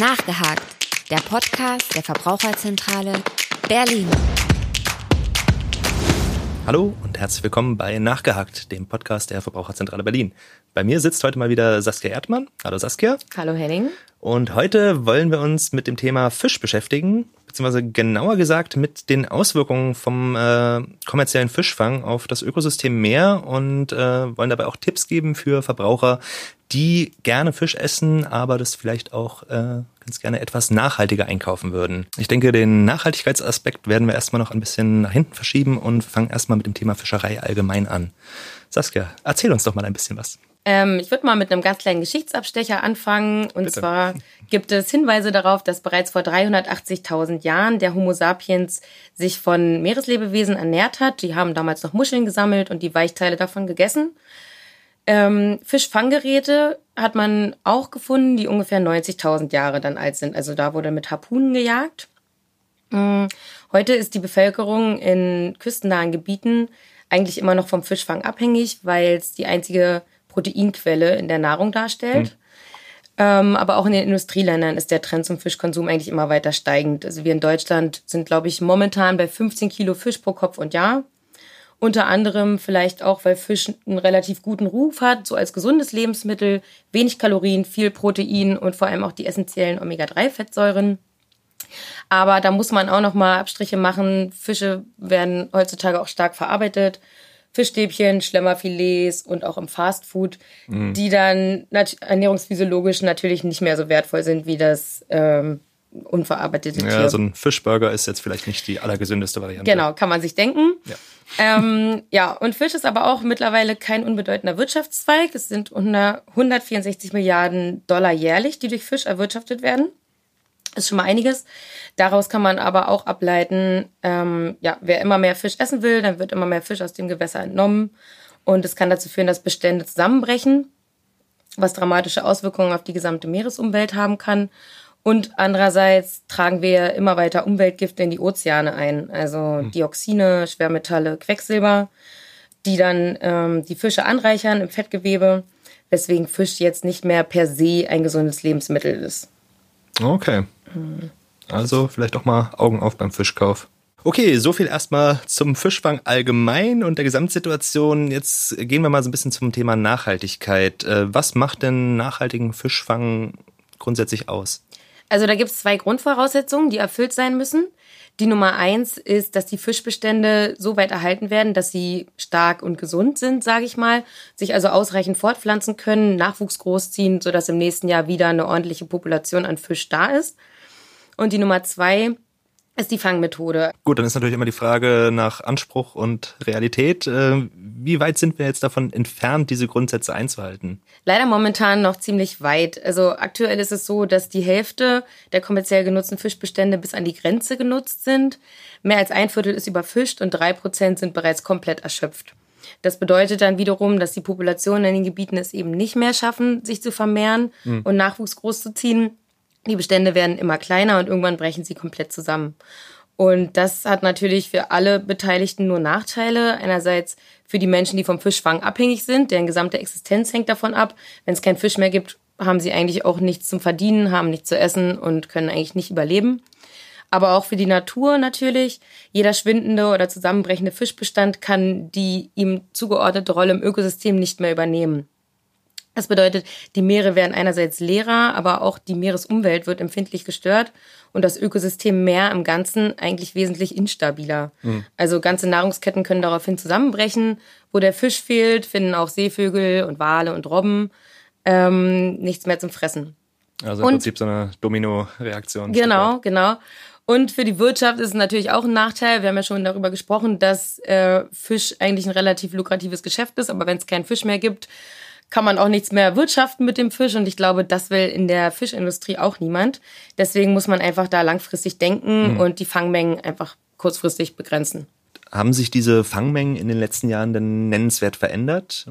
Nachgehakt, der Podcast der Verbraucherzentrale Berlin. Hallo und herzlich willkommen bei Nachgehakt, dem Podcast der Verbraucherzentrale Berlin. Bei mir sitzt heute mal wieder Saskia Erdmann. Hallo Saskia. Hallo Henning. Und heute wollen wir uns mit dem Thema Fisch beschäftigen, beziehungsweise genauer gesagt mit den Auswirkungen vom äh, kommerziellen Fischfang auf das Ökosystem Meer und äh, wollen dabei auch Tipps geben für Verbraucher, die gerne Fisch essen, aber das vielleicht auch äh, ganz gerne etwas nachhaltiger einkaufen würden. Ich denke, den Nachhaltigkeitsaspekt werden wir erstmal noch ein bisschen nach hinten verschieben und fangen erstmal mit dem Thema Fischerei allgemein an. Saskia, erzähl uns doch mal ein bisschen was. Ähm, ich würde mal mit einem ganz kleinen Geschichtsabstecher anfangen. Und Bitte. zwar gibt es Hinweise darauf, dass bereits vor 380.000 Jahren der Homo sapiens sich von Meereslebewesen ernährt hat. Die haben damals noch Muscheln gesammelt und die Weichteile davon gegessen. Ähm, Fischfanggeräte hat man auch gefunden, die ungefähr 90.000 Jahre dann alt sind. Also da wurde mit Harpunen gejagt. Ähm, heute ist die Bevölkerung in küstennahen Gebieten eigentlich immer noch vom Fischfang abhängig, weil es die einzige Proteinquelle in der Nahrung darstellt. Hm. Ähm, aber auch in den Industrieländern ist der Trend zum Fischkonsum eigentlich immer weiter steigend. Also wir in Deutschland sind, glaube ich, momentan bei 15 Kilo Fisch pro Kopf und Jahr. Unter anderem vielleicht auch, weil Fisch einen relativ guten Ruf hat, so als gesundes Lebensmittel, wenig Kalorien, viel Protein und vor allem auch die essentiellen Omega-3-Fettsäuren. Aber da muss man auch noch mal Abstriche machen. Fische werden heutzutage auch stark verarbeitet. Fischstäbchen, Schlemmerfilets und auch im Fastfood, mhm. die dann nat ernährungsphysiologisch natürlich nicht mehr so wertvoll sind wie das ähm, unverarbeitete Tier. Ja, so ein Fischburger ist jetzt vielleicht nicht die allergesündeste Variante. Genau, kann man sich denken. Ja. ähm, ja, und Fisch ist aber auch mittlerweile kein unbedeutender Wirtschaftszweig. Es sind 164 Milliarden Dollar jährlich, die durch Fisch erwirtschaftet werden. Ist schon mal einiges. Daraus kann man aber auch ableiten, ähm, ja, wer immer mehr Fisch essen will, dann wird immer mehr Fisch aus dem Gewässer entnommen. Und es kann dazu führen, dass Bestände zusammenbrechen, was dramatische Auswirkungen auf die gesamte Meeresumwelt haben kann. Und andererseits tragen wir immer weiter Umweltgifte in die Ozeane ein, also hm. Dioxine, Schwermetalle, Quecksilber, die dann ähm, die Fische anreichern im Fettgewebe, weswegen Fisch jetzt nicht mehr per se ein gesundes Lebensmittel ist. Okay. Also vielleicht auch mal Augen auf beim Fischkauf. Okay, so viel erstmal zum Fischfang allgemein und der Gesamtsituation. Jetzt gehen wir mal so ein bisschen zum Thema Nachhaltigkeit. Äh, was macht denn nachhaltigen Fischfang grundsätzlich aus? Also da gibt es zwei Grundvoraussetzungen, die erfüllt sein müssen. Die Nummer eins ist, dass die Fischbestände so weit erhalten werden, dass sie stark und gesund sind, sage ich mal, sich also ausreichend fortpflanzen können, Nachwuchs großziehen, sodass im nächsten Jahr wieder eine ordentliche Population an Fisch da ist. Und die Nummer zwei ist die Fangmethode. Gut, dann ist natürlich immer die Frage nach Anspruch und Realität. Äh, wie weit sind wir jetzt davon entfernt, diese Grundsätze einzuhalten? Leider momentan noch ziemlich weit. Also aktuell ist es so, dass die Hälfte der kommerziell genutzten Fischbestände bis an die Grenze genutzt sind. Mehr als ein Viertel ist überfischt und drei Prozent sind bereits komplett erschöpft. Das bedeutet dann wiederum, dass die Populationen in den Gebieten es eben nicht mehr schaffen, sich zu vermehren mhm. und Nachwuchs großzuziehen. Die Bestände werden immer kleiner und irgendwann brechen sie komplett zusammen. Und das hat natürlich für alle Beteiligten nur Nachteile. Einerseits für die Menschen, die vom Fischfang abhängig sind, deren gesamte Existenz hängt davon ab. Wenn es keinen Fisch mehr gibt, haben sie eigentlich auch nichts zum Verdienen, haben nichts zu essen und können eigentlich nicht überleben. Aber auch für die Natur natürlich. Jeder schwindende oder zusammenbrechende Fischbestand kann die ihm zugeordnete Rolle im Ökosystem nicht mehr übernehmen. Das bedeutet, die Meere werden einerseits leerer, aber auch die Meeresumwelt wird empfindlich gestört und das Ökosystem Meer im Ganzen eigentlich wesentlich instabiler. Mhm. Also ganze Nahrungsketten können daraufhin zusammenbrechen. Wo der Fisch fehlt, finden auch Seevögel und Wale und Robben ähm, nichts mehr zum Fressen. Also im und, Prinzip so eine Domino-Reaktion. Genau, genau. Und für die Wirtschaft ist es natürlich auch ein Nachteil. Wir haben ja schon darüber gesprochen, dass äh, Fisch eigentlich ein relativ lukratives Geschäft ist, aber wenn es keinen Fisch mehr gibt, kann man auch nichts mehr wirtschaften mit dem Fisch. Und ich glaube, das will in der Fischindustrie auch niemand. Deswegen muss man einfach da langfristig denken mhm. und die Fangmengen einfach kurzfristig begrenzen. Haben sich diese Fangmengen in den letzten Jahren denn nennenswert verändert?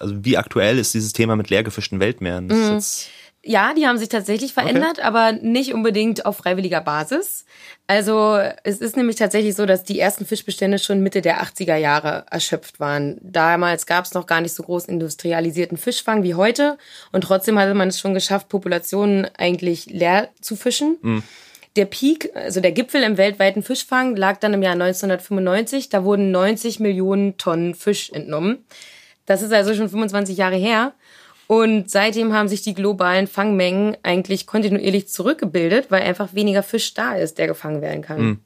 Also wie aktuell ist dieses Thema mit leer gefischten Weltmeeren? Ja, die haben sich tatsächlich verändert, okay. aber nicht unbedingt auf freiwilliger Basis. Also es ist nämlich tatsächlich so, dass die ersten Fischbestände schon Mitte der 80er Jahre erschöpft waren. Damals gab es noch gar nicht so groß industrialisierten Fischfang wie heute und trotzdem hatte man es schon geschafft, Populationen eigentlich leer zu fischen. Mhm. Der Peak, also der Gipfel im weltweiten Fischfang, lag dann im Jahr 1995. Da wurden 90 Millionen Tonnen Fisch entnommen. Das ist also schon 25 Jahre her. Und seitdem haben sich die globalen Fangmengen eigentlich kontinuierlich zurückgebildet, weil einfach weniger Fisch da ist, der gefangen werden kann. Mhm.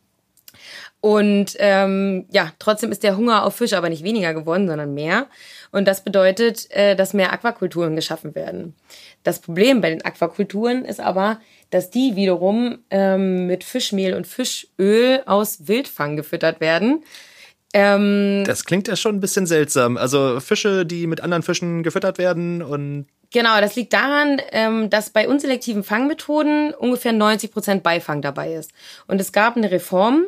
Und ähm, ja, trotzdem ist der Hunger auf Fisch aber nicht weniger geworden, sondern mehr. Und das bedeutet, äh, dass mehr Aquakulturen geschaffen werden. Das Problem bei den Aquakulturen ist aber, dass die wiederum ähm, mit Fischmehl und Fischöl aus Wildfang gefüttert werden. Ähm, das klingt ja schon ein bisschen seltsam. Also Fische, die mit anderen Fischen gefüttert werden und Genau, das liegt daran, ähm, dass bei unselektiven Fangmethoden ungefähr 90 Prozent Beifang dabei ist. Und es gab eine Reform,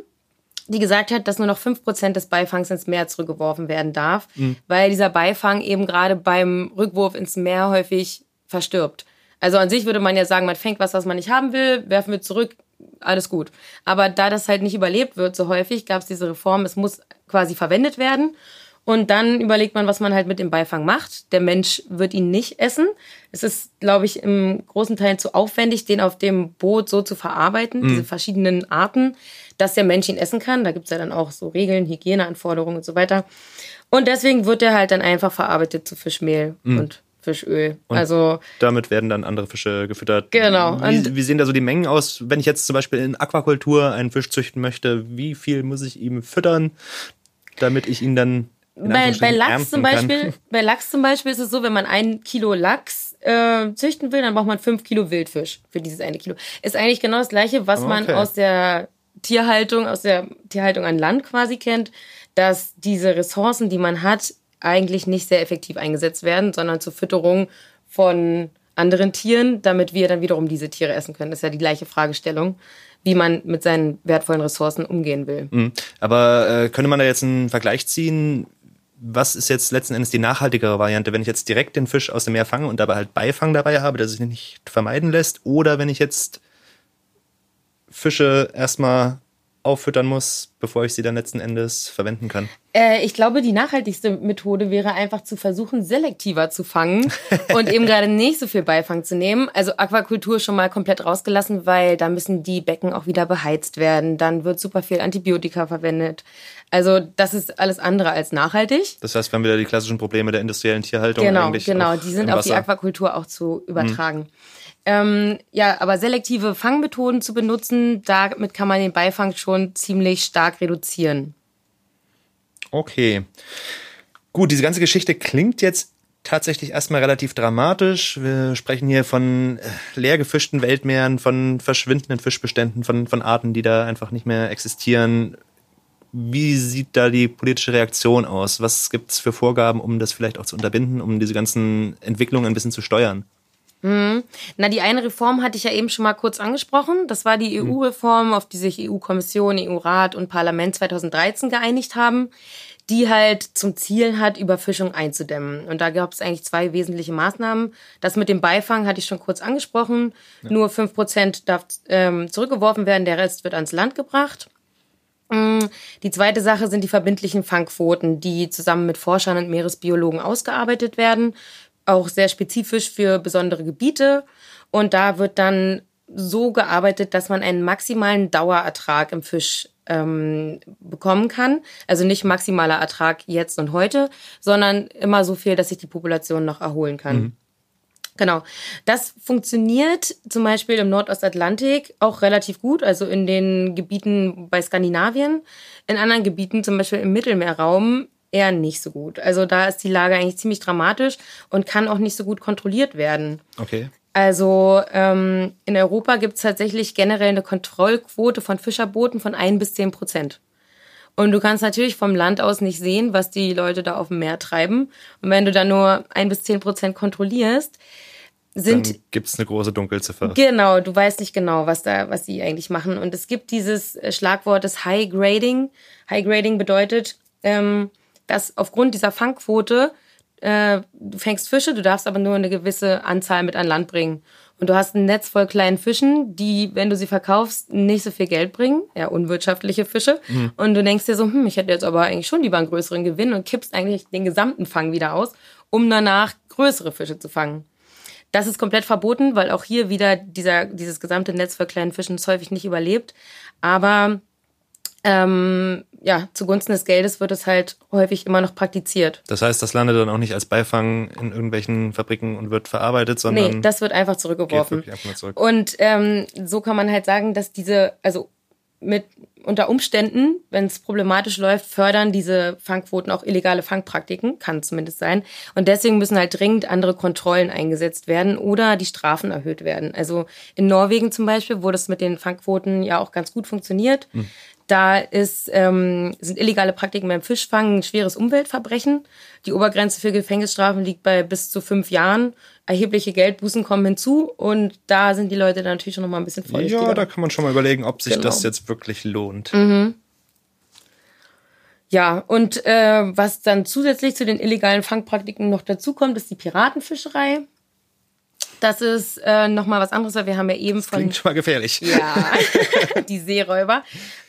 die gesagt hat, dass nur noch fünf Prozent des Beifangs ins Meer zurückgeworfen werden darf, mhm. weil dieser Beifang eben gerade beim Rückwurf ins Meer häufig verstirbt. Also an sich würde man ja sagen, man fängt was, was man nicht haben will, werfen wir zurück, alles gut. Aber da das halt nicht überlebt wird so häufig, gab es diese Reform, es muss quasi verwendet werden. Und dann überlegt man, was man halt mit dem Beifang macht. Der Mensch wird ihn nicht essen. Es ist, glaube ich, im großen Teil zu aufwendig, den auf dem Boot so zu verarbeiten, mhm. diese verschiedenen Arten, dass der Mensch ihn essen kann. Da gibt's ja dann auch so Regeln, Hygieneanforderungen und so weiter. Und deswegen wird er halt dann einfach verarbeitet zu Fischmehl mhm. und Fischöl. Und also damit werden dann andere Fische gefüttert. Genau. Wie, wie, sehen da so die Mengen aus? Wenn ich jetzt zum Beispiel in Aquakultur einen Fisch züchten möchte, wie viel muss ich ihm füttern, damit ich ihn dann bei, bei Lachs zum Beispiel, kann? bei Lachs zum Beispiel ist es so, wenn man ein Kilo Lachs äh, züchten will, dann braucht man fünf Kilo Wildfisch für dieses eine Kilo. Ist eigentlich genau das gleiche, was okay. man aus der Tierhaltung, aus der Tierhaltung an Land quasi kennt, dass diese Ressourcen, die man hat, eigentlich nicht sehr effektiv eingesetzt werden, sondern zur Fütterung von anderen Tieren, damit wir dann wiederum diese Tiere essen können. Das ist ja die gleiche Fragestellung, wie man mit seinen wertvollen Ressourcen umgehen will. Mhm. Aber äh, könnte man da jetzt einen Vergleich ziehen? Was ist jetzt letzten Endes die nachhaltigere Variante, wenn ich jetzt direkt den Fisch aus dem Meer fange und dabei halt Beifang dabei habe, der sich nicht vermeiden lässt, oder wenn ich jetzt Fische erstmal auffüttern muss, bevor ich sie dann letzten Endes verwenden kann? Äh, ich glaube, die nachhaltigste Methode wäre einfach zu versuchen, selektiver zu fangen und eben gerade nicht so viel Beifang zu nehmen. Also Aquakultur schon mal komplett rausgelassen, weil da müssen die Becken auch wieder beheizt werden. Dann wird super viel Antibiotika verwendet. Also das ist alles andere als nachhaltig. Das heißt, wir haben wieder die klassischen Probleme der industriellen Tierhaltung. Genau, genau. Die sind auf die Aquakultur auch zu übertragen. Hm. Ähm, ja, aber selektive Fangmethoden zu benutzen, damit kann man den Beifang schon ziemlich stark reduzieren. Okay. Gut, diese ganze Geschichte klingt jetzt tatsächlich erstmal relativ dramatisch. Wir sprechen hier von äh, leer gefischten Weltmeeren, von verschwindenden Fischbeständen, von, von Arten, die da einfach nicht mehr existieren. Wie sieht da die politische Reaktion aus? Was gibt es für Vorgaben, um das vielleicht auch zu unterbinden, um diese ganzen Entwicklungen ein bisschen zu steuern? Mhm. Na, die eine Reform hatte ich ja eben schon mal kurz angesprochen. Das war die mhm. EU-Reform, auf die sich EU-Kommission, EU-Rat und Parlament 2013 geeinigt haben, die halt zum Ziel hat, Überfischung einzudämmen. Und da gab es eigentlich zwei wesentliche Maßnahmen. Das mit dem Beifang hatte ich schon kurz angesprochen. Ja. Nur fünf Prozent darf ähm, zurückgeworfen werden, der Rest wird ans Land gebracht. Mm, die zweite Sache sind die verbindlichen Fangquoten, die zusammen mit Forschern und Meeresbiologen ausgearbeitet werden auch sehr spezifisch für besondere Gebiete. Und da wird dann so gearbeitet, dass man einen maximalen Dauerertrag im Fisch ähm, bekommen kann. Also nicht maximaler Ertrag jetzt und heute, sondern immer so viel, dass sich die Population noch erholen kann. Mhm. Genau. Das funktioniert zum Beispiel im Nordostatlantik auch relativ gut, also in den Gebieten bei Skandinavien. In anderen Gebieten, zum Beispiel im Mittelmeerraum, eher nicht so gut. Also da ist die Lage eigentlich ziemlich dramatisch und kann auch nicht so gut kontrolliert werden. Okay. Also ähm, in Europa gibt es tatsächlich generell eine Kontrollquote von Fischerbooten von ein bis zehn Prozent. Und du kannst natürlich vom Land aus nicht sehen, was die Leute da auf dem Meer treiben. Und wenn du da nur ein bis zehn Prozent kontrollierst, sind. Dann gibt es eine große Dunkelziffer. Genau, du weißt nicht genau, was da, was sie eigentlich machen. Und es gibt dieses Schlagwort des High Grading. High Grading bedeutet, ähm, dass aufgrund dieser Fangquote äh, du fängst Fische, du darfst aber nur eine gewisse Anzahl mit an Land bringen. Und du hast ein Netz voll kleinen Fischen, die, wenn du sie verkaufst, nicht so viel Geld bringen. Ja, unwirtschaftliche Fische. Mhm. Und du denkst dir so, hm, ich hätte jetzt aber eigentlich schon lieber einen größeren Gewinn und kippst eigentlich den gesamten Fang wieder aus, um danach größere Fische zu fangen. Das ist komplett verboten, weil auch hier wieder dieser, dieses gesamte Netz für kleinen Fischen häufig nicht überlebt. Aber ähm, ja, zugunsten des Geldes wird es halt häufig immer noch praktiziert. Das heißt, das landet dann auch nicht als Beifang in irgendwelchen Fabriken und wird verarbeitet, sondern. Nee, das wird einfach zurückgeworfen. Einfach zurück. Und ähm, so kann man halt sagen, dass diese, also mit unter Umständen, wenn es problematisch läuft, fördern diese Fangquoten auch illegale Fangpraktiken, kann zumindest sein. Und deswegen müssen halt dringend andere Kontrollen eingesetzt werden oder die Strafen erhöht werden. Also in Norwegen zum Beispiel, wo das mit den Fangquoten ja auch ganz gut funktioniert, hm. Da ist, ähm, sind illegale Praktiken beim Fischfang ein schweres Umweltverbrechen. Die Obergrenze für Gefängnisstrafen liegt bei bis zu fünf Jahren. Erhebliche Geldbußen kommen hinzu und da sind die Leute dann natürlich schon noch mal ein bisschen vorsichtiger. Ja, da kann man schon mal überlegen, ob sich genau. das jetzt wirklich lohnt. Mhm. Ja, und äh, was dann zusätzlich zu den illegalen Fangpraktiken noch dazu kommt, ist die Piratenfischerei. Das ist äh, nochmal was anderes, weil wir haben ja eben das von. Klingt schon mal gefährlich. Ja, die Seeräuber.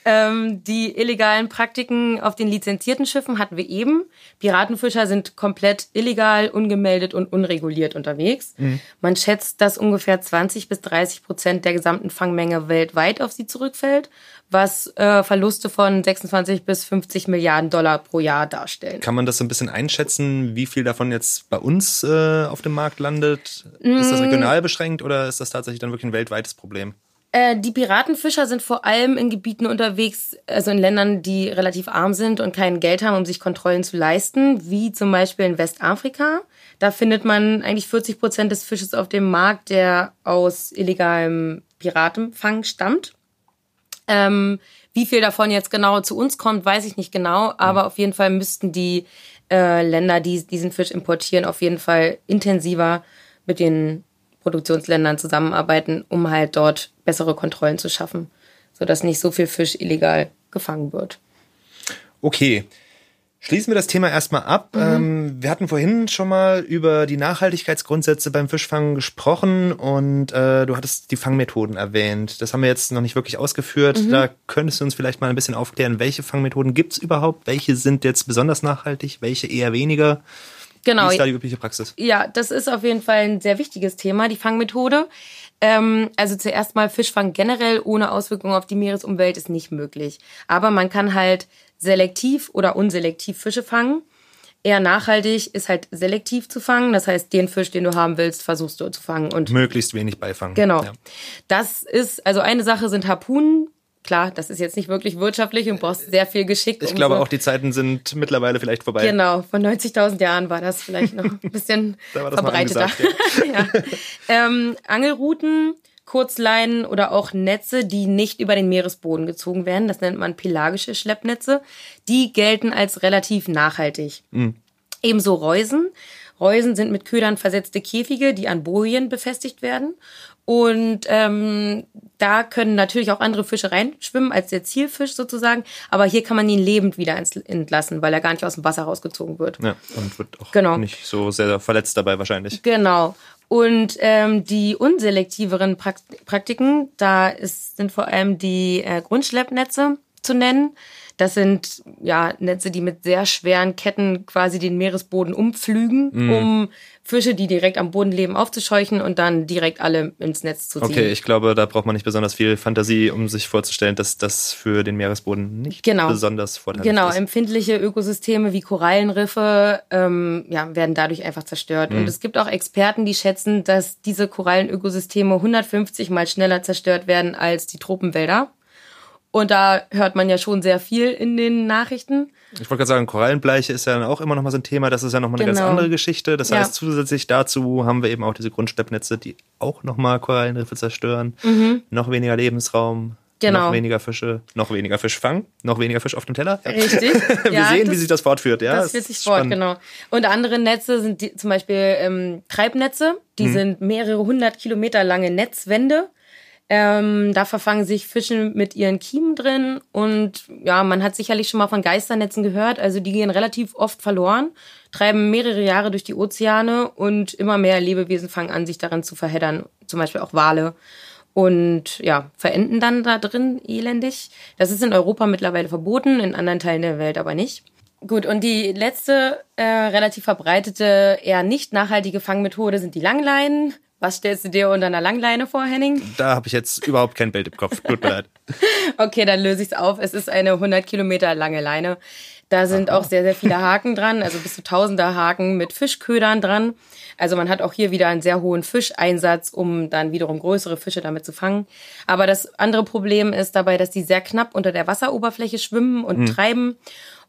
Ähm, die illegalen Praktiken auf den lizenzierten Schiffen hatten wir eben. Piratenfischer sind komplett illegal, ungemeldet und unreguliert unterwegs. Mhm. Man schätzt, dass ungefähr 20 bis 30 Prozent der gesamten Fangmenge weltweit auf sie zurückfällt was äh, Verluste von 26 bis 50 Milliarden Dollar pro Jahr darstellen. Kann man das so ein bisschen einschätzen, wie viel davon jetzt bei uns äh, auf dem Markt landet? Mm. Ist das mm. regional beschränkt oder ist das tatsächlich dann wirklich ein weltweites Problem? Äh, die Piratenfischer sind vor allem in Gebieten unterwegs, also in Ländern, die relativ arm sind und kein Geld haben, um sich Kontrollen zu leisten, wie zum Beispiel in Westafrika. Da findet man eigentlich 40 Prozent des Fisches auf dem Markt, der aus illegalem Piratenfang stammt. Ähm, wie viel davon jetzt genau zu uns kommt, weiß ich nicht genau, aber mhm. auf jeden Fall müssten die äh, Länder, die diesen Fisch importieren, auf jeden Fall intensiver mit den Produktionsländern zusammenarbeiten, um halt dort bessere Kontrollen zu schaffen, sodass nicht so viel Fisch illegal gefangen wird. Okay. Schließen wir das Thema erstmal ab. Mhm. Ähm, wir hatten vorhin schon mal über die Nachhaltigkeitsgrundsätze beim Fischfangen gesprochen und äh, du hattest die Fangmethoden erwähnt. Das haben wir jetzt noch nicht wirklich ausgeführt. Mhm. Da könntest du uns vielleicht mal ein bisschen aufklären, welche Fangmethoden gibt es überhaupt? Welche sind jetzt besonders nachhaltig, welche eher weniger? Genau. Wie ist da die übliche Praxis? Ja, das ist auf jeden Fall ein sehr wichtiges Thema, die Fangmethode. Ähm, also zuerst mal Fischfang generell ohne Auswirkungen auf die Meeresumwelt ist nicht möglich. Aber man kann halt selektiv oder unselektiv Fische fangen. Eher nachhaltig ist halt selektiv zu fangen. Das heißt, den Fisch, den du haben willst, versuchst du zu fangen und möglichst wenig beifangen. Genau. Ja. Das ist also eine Sache sind Harpunen. Klar, das ist jetzt nicht wirklich wirtschaftlich und brauchst sehr viel Geschick. Ich glaube so. auch, die Zeiten sind mittlerweile vielleicht vorbei. Genau, vor 90.000 Jahren war das vielleicht noch ein bisschen verbreiteter. ja. ähm, Angelrouten Kurzleinen oder auch Netze, die nicht über den Meeresboden gezogen werden. Das nennt man pelagische Schleppnetze. Die gelten als relativ nachhaltig. Mhm. Ebenso Reusen. Reusen sind mit Ködern versetzte Käfige, die an Bojen befestigt werden. Und ähm, da können natürlich auch andere Fische reinschwimmen als der Zielfisch sozusagen. Aber hier kann man ihn lebend wieder entlassen, weil er gar nicht aus dem Wasser rausgezogen wird. Ja, und wird auch genau. nicht so sehr verletzt dabei wahrscheinlich. Genau. Und ähm, die unselektiveren Praktiken, da ist, sind vor allem die äh, Grundschleppnetze zu nennen. Das sind ja Netze, die mit sehr schweren Ketten quasi den Meeresboden umpflügen, mm. um Fische, die direkt am Boden leben, aufzuscheuchen und dann direkt alle ins Netz zu ziehen. Okay, ich glaube, da braucht man nicht besonders viel Fantasie, um sich vorzustellen, dass das für den Meeresboden nicht genau. besonders vorteilhaft genau. ist. Genau, empfindliche Ökosysteme wie Korallenriffe ähm, ja, werden dadurch einfach zerstört. Mm. Und es gibt auch Experten, die schätzen, dass diese Korallenökosysteme 150 mal schneller zerstört werden als die Tropenwälder. Und da hört man ja schon sehr viel in den Nachrichten. Ich wollte gerade sagen, Korallenbleiche ist ja dann auch immer noch mal so ein Thema. Das ist ja noch mal eine genau. ganz andere Geschichte. Das heißt, ja. zusätzlich dazu haben wir eben auch diese Grundsteppnetze, die auch noch mal Korallenriffe zerstören. Mhm. Noch weniger Lebensraum. Genau. Noch weniger Fische, noch weniger Fischfang, noch weniger Fisch auf dem Teller. Ja. Richtig. wir ja, sehen, das, wie sich das fortführt. Ja, das führt sich fort, genau. Und andere Netze sind die, zum Beispiel ähm, Treibnetze. Die mhm. sind mehrere hundert Kilometer lange Netzwände ähm, da verfangen sich Fische mit ihren Kiemen drin und ja, man hat sicherlich schon mal von Geisternetzen gehört. Also die gehen relativ oft verloren. treiben mehrere Jahre durch die Ozeane und immer mehr Lebewesen fangen an, sich darin zu verheddern, zum Beispiel auch Wale. Und ja, verenden dann da drin elendig. Das ist in Europa mittlerweile verboten, in anderen Teilen der Welt aber nicht. Gut, und die letzte äh, relativ verbreitete, eher nicht nachhaltige Fangmethode sind die Langleinen. Was stellst du dir unter einer Langleine vor, Henning? Da habe ich jetzt überhaupt kein Bild im Kopf. Tut mir leid. okay, dann löse ich es auf. Es ist eine 100 Kilometer lange Leine. Da sind Aha. auch sehr, sehr viele Haken dran, also bis zu tausender Haken mit Fischködern dran. Also man hat auch hier wieder einen sehr hohen Fischeinsatz, um dann wiederum größere Fische damit zu fangen. Aber das andere Problem ist dabei, dass die sehr knapp unter der Wasseroberfläche schwimmen und hm. treiben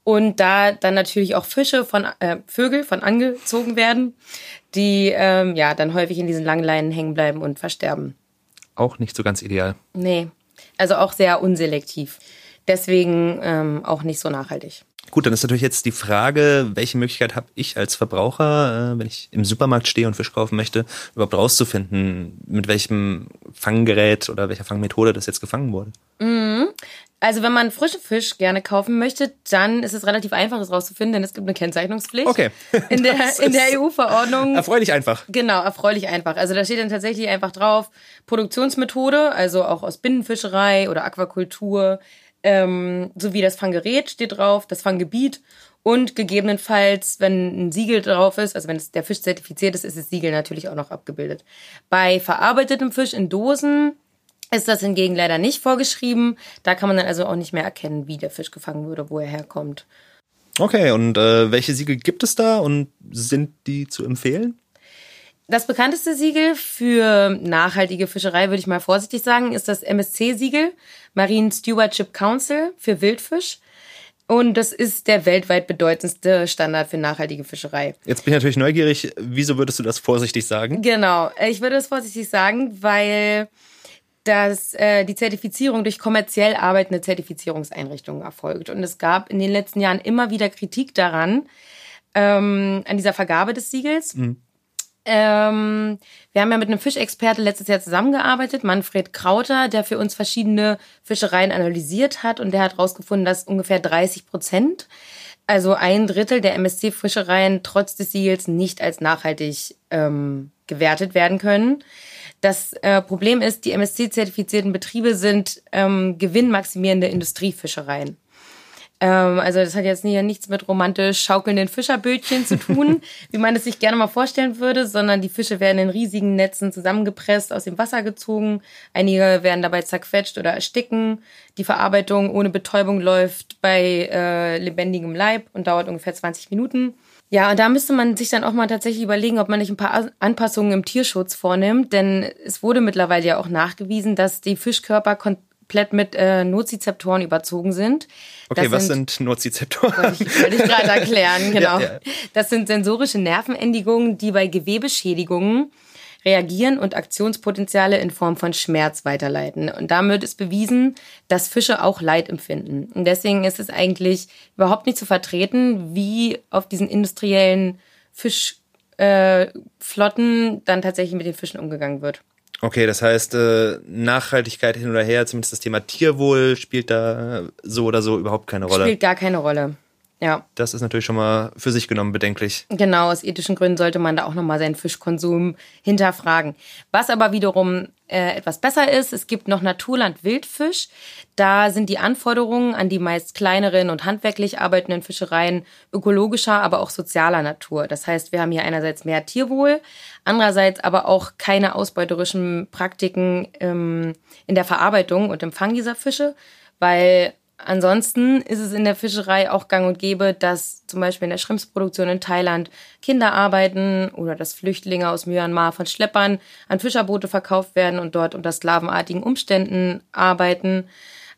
und da dann natürlich auch Fische von äh, Vögel von angezogen werden, die ähm, ja dann häufig in diesen langen Leinen hängen bleiben und versterben. Auch nicht so ganz ideal. Nee, also auch sehr unselektiv. Deswegen ähm, auch nicht so nachhaltig. Gut, dann ist natürlich jetzt die Frage, welche Möglichkeit habe ich als Verbraucher, äh, wenn ich im Supermarkt stehe und Fisch kaufen möchte, überhaupt rauszufinden, mit welchem Fanggerät oder welcher Fangmethode das jetzt gefangen wurde? Mhm. Also wenn man frischen Fisch gerne kaufen möchte, dann ist es relativ einfach, das rauszufinden, denn es gibt eine Kennzeichnungspflicht. Okay. In der, in der EU-Verordnung. Erfreulich einfach. Genau, erfreulich einfach. Also da steht dann tatsächlich einfach drauf, Produktionsmethode, also auch aus Binnenfischerei oder Aquakultur, ähm, sowie das Fanggerät steht drauf, das Fanggebiet und gegebenenfalls, wenn ein Siegel drauf ist, also wenn der Fisch zertifiziert ist, ist das Siegel natürlich auch noch abgebildet. Bei verarbeitetem Fisch in Dosen ist das hingegen leider nicht vorgeschrieben. Da kann man dann also auch nicht mehr erkennen, wie der Fisch gefangen wurde, wo er herkommt. Okay, und äh, welche Siegel gibt es da und sind die zu empfehlen? Das bekannteste Siegel für nachhaltige Fischerei, würde ich mal vorsichtig sagen, ist das MSC-Siegel, Marine Stewardship Council für Wildfisch. Und das ist der weltweit bedeutendste Standard für nachhaltige Fischerei. Jetzt bin ich natürlich neugierig. Wieso würdest du das vorsichtig sagen? Genau, ich würde das vorsichtig sagen, weil dass äh, die Zertifizierung durch kommerziell arbeitende Zertifizierungseinrichtungen erfolgt. Und es gab in den letzten Jahren immer wieder Kritik daran, ähm, an dieser Vergabe des Siegels. Mhm. Ähm, wir haben ja mit einem Fischexperte letztes Jahr zusammengearbeitet, Manfred Krauter, der für uns verschiedene Fischereien analysiert hat und der hat herausgefunden, dass ungefähr 30 Prozent, also ein Drittel der MSC-Fischereien trotz des Siegels nicht als nachhaltig ähm, gewertet werden können. Das äh, Problem ist, die MSC-zertifizierten Betriebe sind ähm, gewinnmaximierende Industriefischereien. Ähm, also das hat jetzt nicht, nichts mit romantisch schaukelnden Fischerbötchen zu tun, wie man es sich gerne mal vorstellen würde, sondern die Fische werden in riesigen Netzen zusammengepresst, aus dem Wasser gezogen. Einige werden dabei zerquetscht oder ersticken. Die Verarbeitung ohne Betäubung läuft bei äh, lebendigem Leib und dauert ungefähr 20 Minuten. Ja, und da müsste man sich dann auch mal tatsächlich überlegen, ob man nicht ein paar Anpassungen im Tierschutz vornimmt, denn es wurde mittlerweile ja auch nachgewiesen, dass die Fischkörper komplett mit äh, Nozizeptoren überzogen sind. Okay, das was sind, sind Nozizeptoren? Wollte ich, wollte ich gerade erklären, genau. Ja, ja. Das sind sensorische Nervenendigungen, die bei Gewebeschädigungen reagieren und Aktionspotenziale in Form von Schmerz weiterleiten. Und damit ist bewiesen, dass Fische auch Leid empfinden. Und deswegen ist es eigentlich überhaupt nicht zu vertreten, wie auf diesen industriellen Fischflotten äh, dann tatsächlich mit den Fischen umgegangen wird. Okay, das heißt, äh, Nachhaltigkeit hin oder her, zumindest das Thema Tierwohl spielt da so oder so überhaupt keine Rolle. Spielt gar keine Rolle. Ja. Das ist natürlich schon mal für sich genommen bedenklich. Genau, aus ethischen Gründen sollte man da auch nochmal seinen Fischkonsum hinterfragen. Was aber wiederum äh, etwas besser ist, es gibt noch Naturland Wildfisch. Da sind die Anforderungen an die meist kleineren und handwerklich arbeitenden Fischereien ökologischer, aber auch sozialer Natur. Das heißt, wir haben hier einerseits mehr Tierwohl, andererseits aber auch keine ausbeuterischen Praktiken ähm, in der Verarbeitung und im Fang dieser Fische, weil Ansonsten ist es in der Fischerei auch gang und gäbe, dass zum Beispiel in der Schrimpsproduktion in Thailand Kinder arbeiten oder dass Flüchtlinge aus Myanmar von Schleppern an Fischerboote verkauft werden und dort unter sklavenartigen Umständen arbeiten.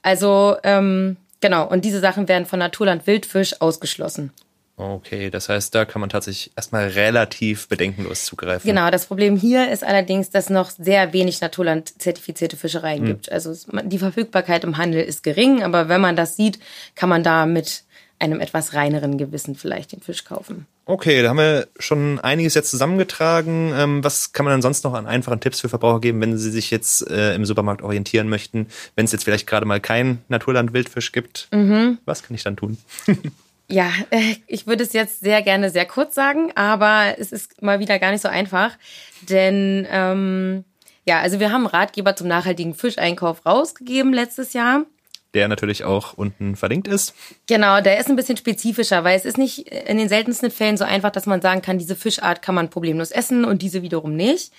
Also ähm, genau, und diese Sachen werden von Naturland Wildfisch ausgeschlossen. Okay, das heißt, da kann man tatsächlich erstmal relativ bedenkenlos zugreifen. Genau, das Problem hier ist allerdings, dass noch sehr wenig Naturland-zertifizierte Fischereien hm. gibt. Also die Verfügbarkeit im Handel ist gering, aber wenn man das sieht, kann man da mit einem etwas reineren Gewissen vielleicht den Fisch kaufen. Okay, da haben wir schon einiges jetzt zusammengetragen. Ähm, was kann man dann sonst noch an einfachen Tipps für Verbraucher geben, wenn sie sich jetzt äh, im Supermarkt orientieren möchten, wenn es jetzt vielleicht gerade mal kein Naturland-Wildfisch gibt? Mhm. Was kann ich dann tun? Ja, äh, ich würde es jetzt sehr gerne sehr kurz sagen, aber es ist mal wieder gar nicht so einfach. Denn ähm, ja, also wir haben Ratgeber zum nachhaltigen Fischeinkauf rausgegeben letztes Jahr. Der natürlich auch unten verlinkt ist. Genau, der ist ein bisschen spezifischer, weil es ist nicht in den seltensten Fällen so einfach, dass man sagen kann, diese Fischart kann man problemlos essen und diese wiederum nicht.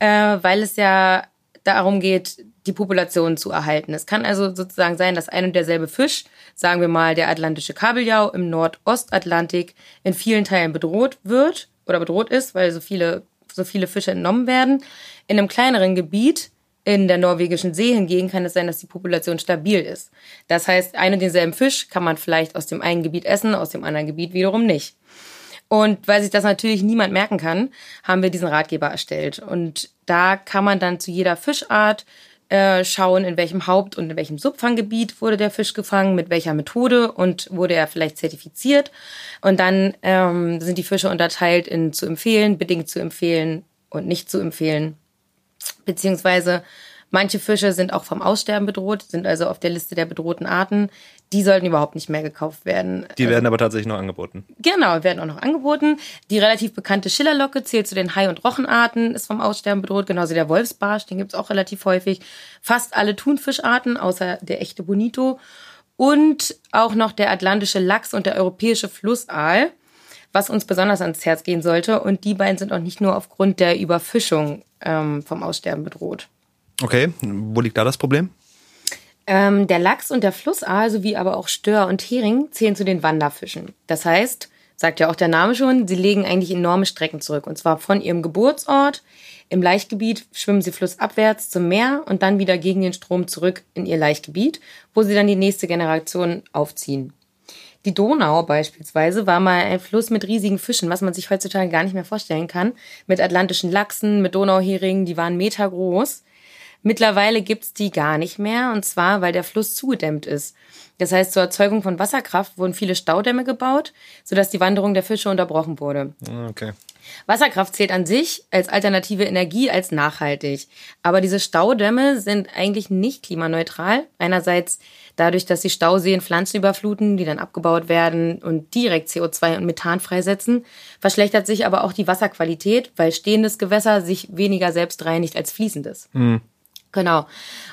Äh, weil es ja darum geht, die Population zu erhalten. Es kann also sozusagen sein, dass ein und derselbe Fisch, sagen wir mal der atlantische Kabeljau im Nordostatlantik, in vielen Teilen bedroht wird oder bedroht ist, weil so viele, so viele Fische entnommen werden. In einem kleineren Gebiet in der norwegischen See hingegen kann es sein, dass die Population stabil ist. Das heißt, einen und denselben Fisch kann man vielleicht aus dem einen Gebiet essen, aus dem anderen Gebiet wiederum nicht. Und weil sich das natürlich niemand merken kann, haben wir diesen Ratgeber erstellt. Und da kann man dann zu jeder Fischart äh, schauen, in welchem Haupt- und in welchem Subfanggebiet wurde der Fisch gefangen, mit welcher Methode und wurde er vielleicht zertifiziert. Und dann ähm, sind die Fische unterteilt in zu empfehlen, bedingt zu empfehlen und nicht zu empfehlen. Beziehungsweise Manche Fische sind auch vom Aussterben bedroht, sind also auf der Liste der bedrohten Arten. Die sollten überhaupt nicht mehr gekauft werden. Die werden aber tatsächlich noch angeboten. Genau, werden auch noch angeboten. Die relativ bekannte Schillerlocke zählt zu den Hai- und Rochenarten, ist vom Aussterben bedroht. Genauso der Wolfsbarsch, den gibt's auch relativ häufig. Fast alle Thunfischarten, außer der echte Bonito. Und auch noch der atlantische Lachs und der europäische Flussaal, was uns besonders ans Herz gehen sollte. Und die beiden sind auch nicht nur aufgrund der Überfischung ähm, vom Aussterben bedroht. Okay, wo liegt da das Problem? Ähm, der Lachs und der Flussaal sowie aber auch Stör und Hering zählen zu den Wanderfischen. Das heißt, sagt ja auch der Name schon, sie legen eigentlich enorme Strecken zurück. Und zwar von ihrem Geburtsort. Im Laichgebiet schwimmen sie flussabwärts zum Meer und dann wieder gegen den Strom zurück in ihr Laichgebiet, wo sie dann die nächste Generation aufziehen. Die Donau beispielsweise war mal ein Fluss mit riesigen Fischen, was man sich heutzutage gar nicht mehr vorstellen kann. Mit atlantischen Lachsen, mit Donauheringen, die waren meter groß. Mittlerweile gibt's die gar nicht mehr, und zwar, weil der Fluss zugedämmt ist. Das heißt, zur Erzeugung von Wasserkraft wurden viele Staudämme gebaut, sodass die Wanderung der Fische unterbrochen wurde. Okay. Wasserkraft zählt an sich als alternative Energie als nachhaltig. Aber diese Staudämme sind eigentlich nicht klimaneutral. Einerseits dadurch, dass die Stauseen Pflanzen überfluten, die dann abgebaut werden und direkt CO2 und Methan freisetzen, verschlechtert sich aber auch die Wasserqualität, weil stehendes Gewässer sich weniger selbst reinigt als fließendes. Mhm. Genau.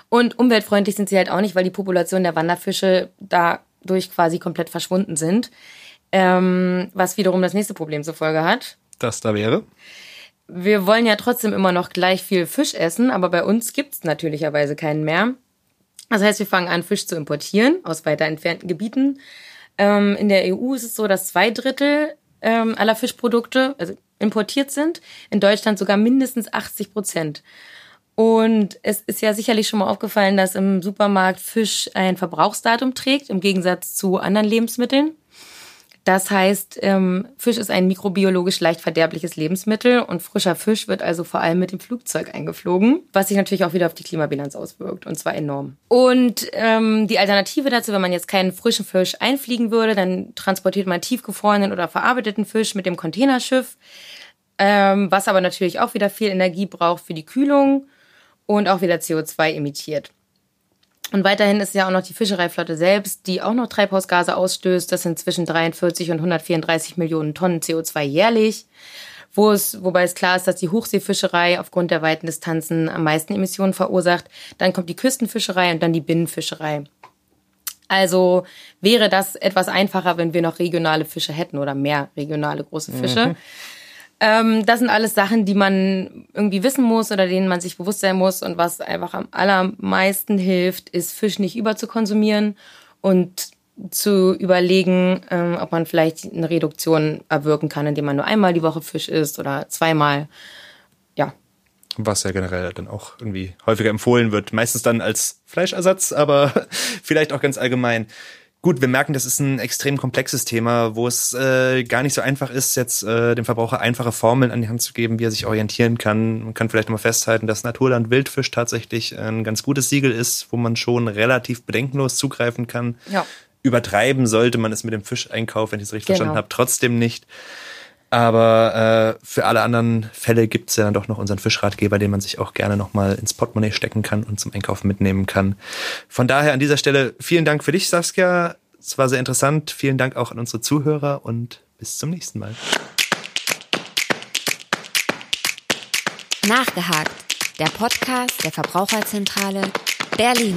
Und umweltfreundlich sind sie halt auch nicht, weil die Population der Wanderfische dadurch quasi komplett verschwunden sind. Ähm, was wiederum das nächste Problem zur Folge hat. Das da wäre? Wir wollen ja trotzdem immer noch gleich viel Fisch essen, aber bei uns gibt's natürlicherweise keinen mehr. Das heißt, wir fangen an, Fisch zu importieren aus weiter entfernten Gebieten. Ähm, in der EU ist es so, dass zwei Drittel ähm, aller Fischprodukte also importiert sind. In Deutschland sogar mindestens 80 Prozent. Und es ist ja sicherlich schon mal aufgefallen, dass im Supermarkt Fisch ein Verbrauchsdatum trägt, im Gegensatz zu anderen Lebensmitteln. Das heißt, ähm, Fisch ist ein mikrobiologisch leicht verderbliches Lebensmittel und frischer Fisch wird also vor allem mit dem Flugzeug eingeflogen, was sich natürlich auch wieder auf die Klimabilanz auswirkt und zwar enorm. Und ähm, die Alternative dazu, wenn man jetzt keinen frischen Fisch einfliegen würde, dann transportiert man tiefgefrorenen oder verarbeiteten Fisch mit dem Containerschiff, ähm, was aber natürlich auch wieder viel Energie braucht für die Kühlung und auch wieder CO2 emittiert. Und weiterhin ist ja auch noch die Fischereiflotte selbst, die auch noch Treibhausgase ausstößt. Das sind zwischen 43 und 134 Millionen Tonnen CO2 jährlich. Wo es, wobei es klar ist, dass die Hochseefischerei aufgrund der weiten Distanzen am meisten Emissionen verursacht. Dann kommt die Küstenfischerei und dann die Binnenfischerei. Also wäre das etwas einfacher, wenn wir noch regionale Fische hätten oder mehr regionale große Fische. Mhm. Ähm, das sind alles Sachen, die man irgendwie wissen muss oder denen man sich bewusst sein muss. Und was einfach am allermeisten hilft, ist Fisch nicht überzukonsumieren und zu überlegen, ähm, ob man vielleicht eine Reduktion erwirken kann, indem man nur einmal die Woche Fisch isst oder zweimal. Ja. Was ja generell dann auch irgendwie häufiger empfohlen wird. Meistens dann als Fleischersatz, aber vielleicht auch ganz allgemein. Gut, wir merken, das ist ein extrem komplexes Thema, wo es äh, gar nicht so einfach ist, jetzt äh, dem Verbraucher einfache Formeln an die Hand zu geben, wie er sich orientieren kann. Man kann vielleicht mal festhalten, dass Naturland Wildfisch tatsächlich ein ganz gutes Siegel ist, wo man schon relativ bedenkenlos zugreifen kann. Ja. Übertreiben sollte man es mit dem Fischeinkauf, wenn ich es richtig genau. verstanden habe, trotzdem nicht. Aber äh, für alle anderen Fälle gibt es ja dann doch noch unseren Fischratgeber, den man sich auch gerne nochmal ins Portemonnaie stecken kann und zum Einkaufen mitnehmen kann. Von daher an dieser Stelle vielen Dank für dich, Saskia. Es war sehr interessant. Vielen Dank auch an unsere Zuhörer und bis zum nächsten Mal. Nachgehakt, der Podcast der Verbraucherzentrale Berlin.